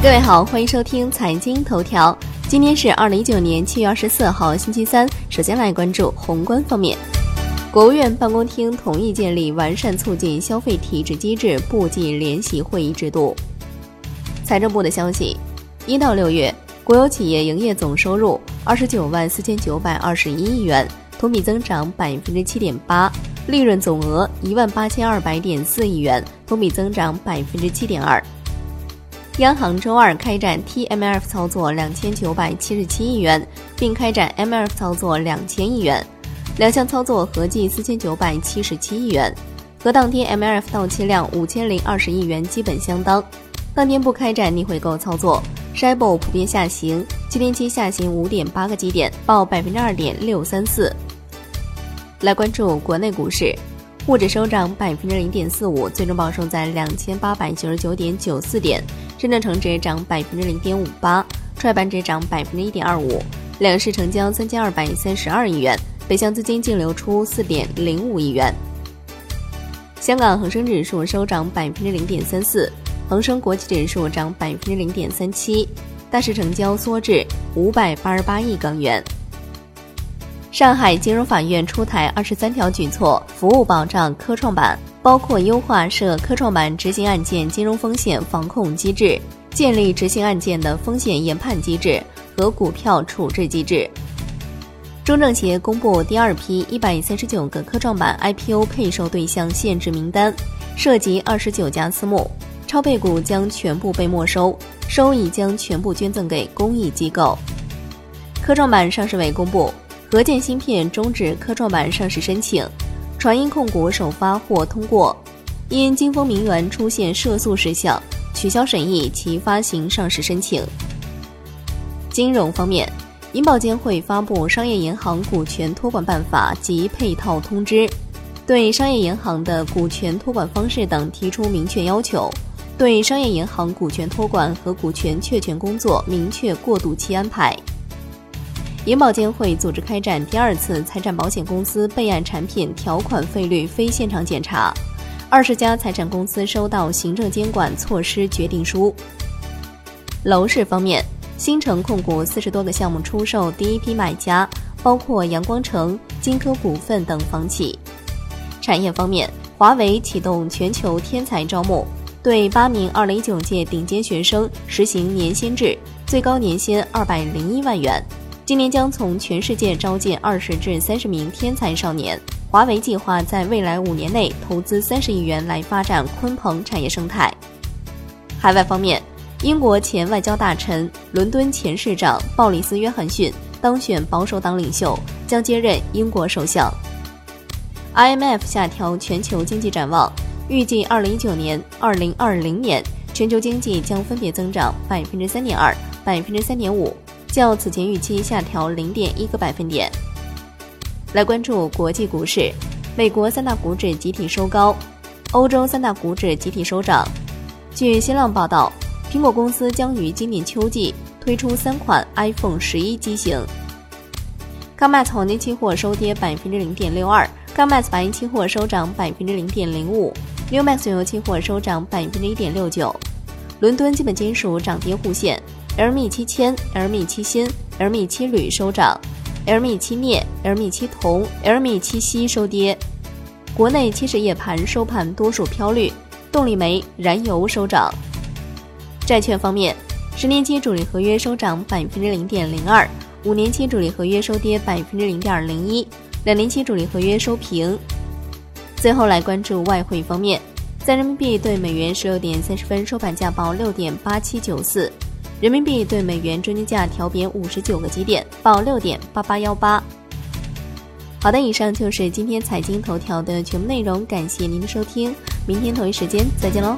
各位好，欢迎收听财经头条。今天是二零一九年七月二十四号，星期三。首先来关注宏观方面。国务院办公厅同意建立完善促进消费体制机制部际联席会议制度。财政部的消息，一到六月，国有企业营业总收入二十九万四千九百二十一亿元，同比增长百分之七点八；利润总额一万八千二百点四亿元，同比增长百分之七点二。央行周二开展 TMF 操作两千九百七十七亿元，并开展 MF 操作两千亿元，两项操作合计四千九百七十七亿元，和当天 MLF 到期量五千零二十亿元基本相当。当天不开展逆回购操作，SHIBO 普遍下行，七天期下行五点八个基点，报百分之二点六三四。来关注国内股市，沪指收涨百分之零点四五，最终报收在两千八百九十九点九四点。深圳成指涨百分之零点五八，创业板指涨百分之一点二五，两市成交三千二百三十二亿元，北向资金净流出四点零五亿元。香港恒生指数收涨百分之零点三四，恒生国际指数涨百分之零点三七，大市成交缩至五百八十八亿港元。上海金融法院出台二十三条举措，服务保障科创板。包括优化涉科创板执行案件金融风险防控机制，建立执行案件的风险研判机制和股票处置机制。中证协公布第二批一百三十九个科创板 IPO 配售对象限制名单，涉及二十九家私募，超配股将全部被没收，收益将全部捐赠给公益机构。科创板上市委公布，合建芯片终止科创板上市申请。传音控股首发或通过，因金风名媛出现涉诉事项，取消审议其发行上市申请。金融方面，银保监会发布《商业银行股权托管办法》及配套通知，对商业银行的股权托管方式等提出明确要求，对商业银行股权托管和股权确权工作明确过渡期安排。银保监会组织开展第二次财产保险公司备案产品条款费率非现场检查，二十家财产公司收到行政监管措施决定书。楼市方面，新城控股四十多个项目出售第一批买家，包括阳光城、金科股份等房企。产业方面，华为启动全球天才招募，对八名二零一九届顶尖学生实行年薪制，最高年薪二百零一万元。今年将从全世界招进二十至三十名天才少年华为计划在未来五年内投资三十亿元来发展鲲鹏产业生态。海外方面英国前外交大臣伦敦前市长鲍里斯约翰逊当选保守党领袖将接任英国首相。Imf 下调全球经济展望预计二零一九年二零二零年全球经济将分别增长百分之三点二百分之三点五。较此前预期下调零点一个百分点。来关注国际股市，美国三大股指集体收高，欧洲三大股指集体收涨。据新浪报道，苹果公司将于今年秋季推出三款 iPhone 十一机型。COMEX 黄金期货收跌百分之零点六二，COMEX 白银期货收涨百分之零点零五，Newmax 原油期货收涨百分之一点六九。伦敦基本金属涨跌互现。LME 七铅、LME 七锌、LME 七铝收涨，LME 七镍、LME 七铜、LME 七锡收跌。国内期市夜盘收盘多数飘绿，动力煤、燃油收涨。债券方面，十年期主力合约收涨百分之零点零二，五年期主力合约收跌百分之零点零一，两年期主力合约收平。最后来关注外汇方面，在人民币对美元十六点三十分收盘价报六点八七九四。人民币对美元中间价调贬五十九个基点，报六点八八幺八。好的，以上就是今天财经头条的全部内容，感谢您的收听，明天同一时间再见喽。